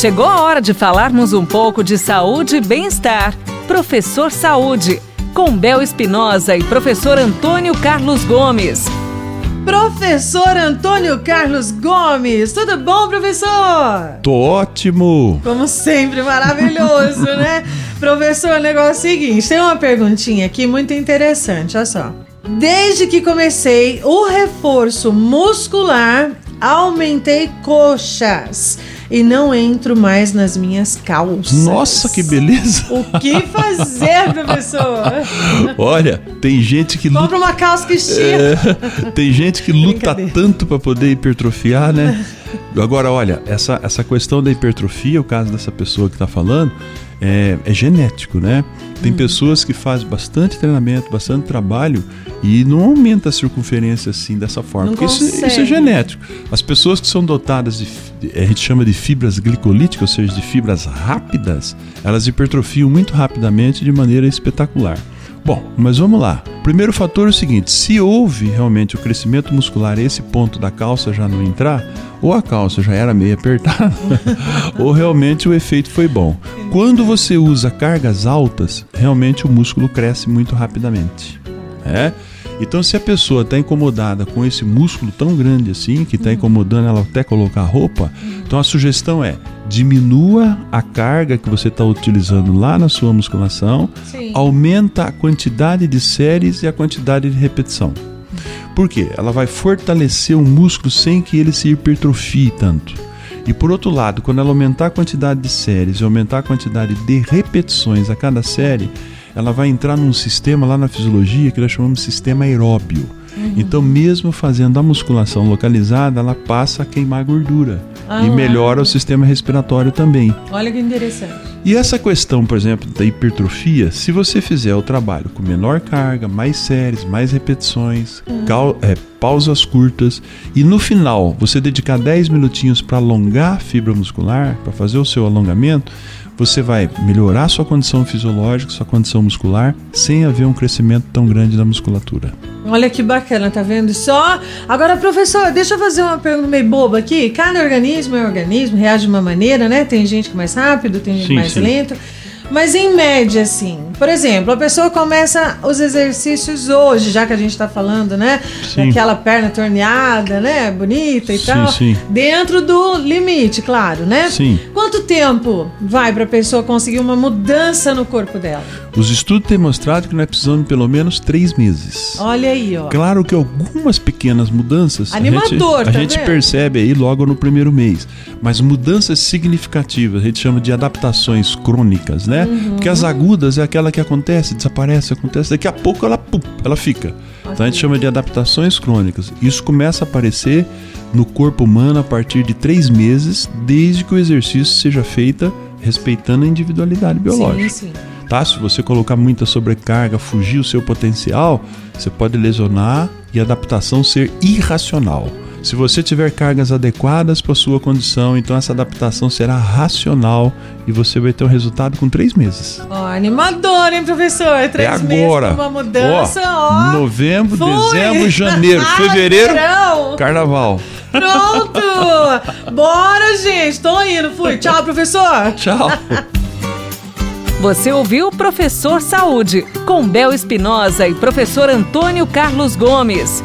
Chegou a hora de falarmos um pouco de saúde e bem-estar. Professor Saúde, com Bel Espinosa e professor Antônio Carlos Gomes. Professor Antônio Carlos Gomes, tudo bom, professor? Tô ótimo! Como sempre, maravilhoso, né? professor, o negócio é o seguinte: tem uma perguntinha aqui muito interessante, olha só. Desde que comecei o reforço muscular, aumentei coxas e não entro mais nas minhas calças. Nossa, que beleza! O que fazer, professor? Olha, tem gente que Compra uma calça que estica. É, tem gente que luta tanto para poder hipertrofiar, né? Agora, olha, essa, essa questão da hipertrofia, o caso dessa pessoa que está falando, é, é, genético, né? Tem hum. pessoas que fazem bastante treinamento, bastante trabalho e não aumenta a circunferência assim dessa forma. Não porque isso, isso, é genético. As pessoas que são dotadas de, a gente chama de fibras glicolíticas, ou seja, de fibras rápidas, elas hipertrofiam muito rapidamente de maneira espetacular. Bom, mas vamos lá. Primeiro fator é o seguinte: se houve realmente o crescimento muscular esse ponto da calça já não entrar, ou a calça já era meio apertada, ou realmente o efeito foi bom. Quando você usa cargas altas, realmente o músculo cresce muito rapidamente. É? Então, se a pessoa está incomodada com esse músculo tão grande assim, que está incomodando ela até colocar roupa, então a sugestão é diminua a carga que você está utilizando lá na sua musculação, Sim. aumenta a quantidade de séries e a quantidade de repetição. Por quê? Ela vai fortalecer o músculo sem que ele se hipertrofie tanto. E por outro lado, quando ela aumentar a quantidade de séries e aumentar a quantidade de repetições a cada série, ela vai entrar num sistema lá na fisiologia que nós chamamos de sistema aeróbio. Uhum. Então, mesmo fazendo a musculação localizada, ela passa a queimar gordura ah, e melhora o sistema respiratório também. Olha que interessante. E essa questão, por exemplo, da hipertrofia, se você fizer o trabalho com menor carga, mais séries, mais repetições, uhum. cal, é, pausas curtas e no final você dedicar 10 minutinhos para alongar a fibra muscular, para fazer o seu alongamento, você vai melhorar sua condição fisiológica, sua condição muscular, sem haver um crescimento tão grande da musculatura. Olha que bacana, tá vendo só? Agora, professor, deixa eu fazer uma pergunta meio boba aqui. Cada organismo é um organismo, reage de uma maneira, né? Tem gente que é mais rápido, tem gente sim, mais sim. lento. Mas em média, assim, por exemplo, a pessoa começa os exercícios hoje, já que a gente está falando, né? Sim. Daquela perna torneada, né? Bonita e sim, tal. Sim. Dentro do limite, claro, né? Sim. Quanto tempo vai para a pessoa conseguir uma mudança no corpo dela? Os estudos têm mostrado que nós precisamos de pelo menos três meses. Olha aí, ó. Claro que algumas pequenas mudanças Animador, a gente, tá a gente percebe aí logo no primeiro mês. Mas mudanças significativas, a gente chama de adaptações crônicas, né? Uhum. Porque as agudas é aquela que acontece, desaparece, acontece, daqui a pouco ela, pum, ela fica. Okay. Então a gente chama de adaptações crônicas. Isso começa a aparecer no corpo humano a partir de três meses, desde que o exercício seja feito respeitando a individualidade biológica. Sim, sim. Tá? Se você colocar muita sobrecarga, fugir o seu potencial, você pode lesionar e a adaptação ser irracional. Se você tiver cargas adequadas para sua condição, então essa adaptação será racional e você vai ter um resultado com três meses. Ó, oh, animador, hein, professor? Três é agora. meses uma mudança, ó. Oh, novembro, Fui. dezembro, janeiro, fevereiro, carnaval. Pronto! Bora, gente! Tô indo, fui. Tchau, professor! Tchau! Você ouviu Professor Saúde, com Bel Espinosa e professor Antônio Carlos Gomes.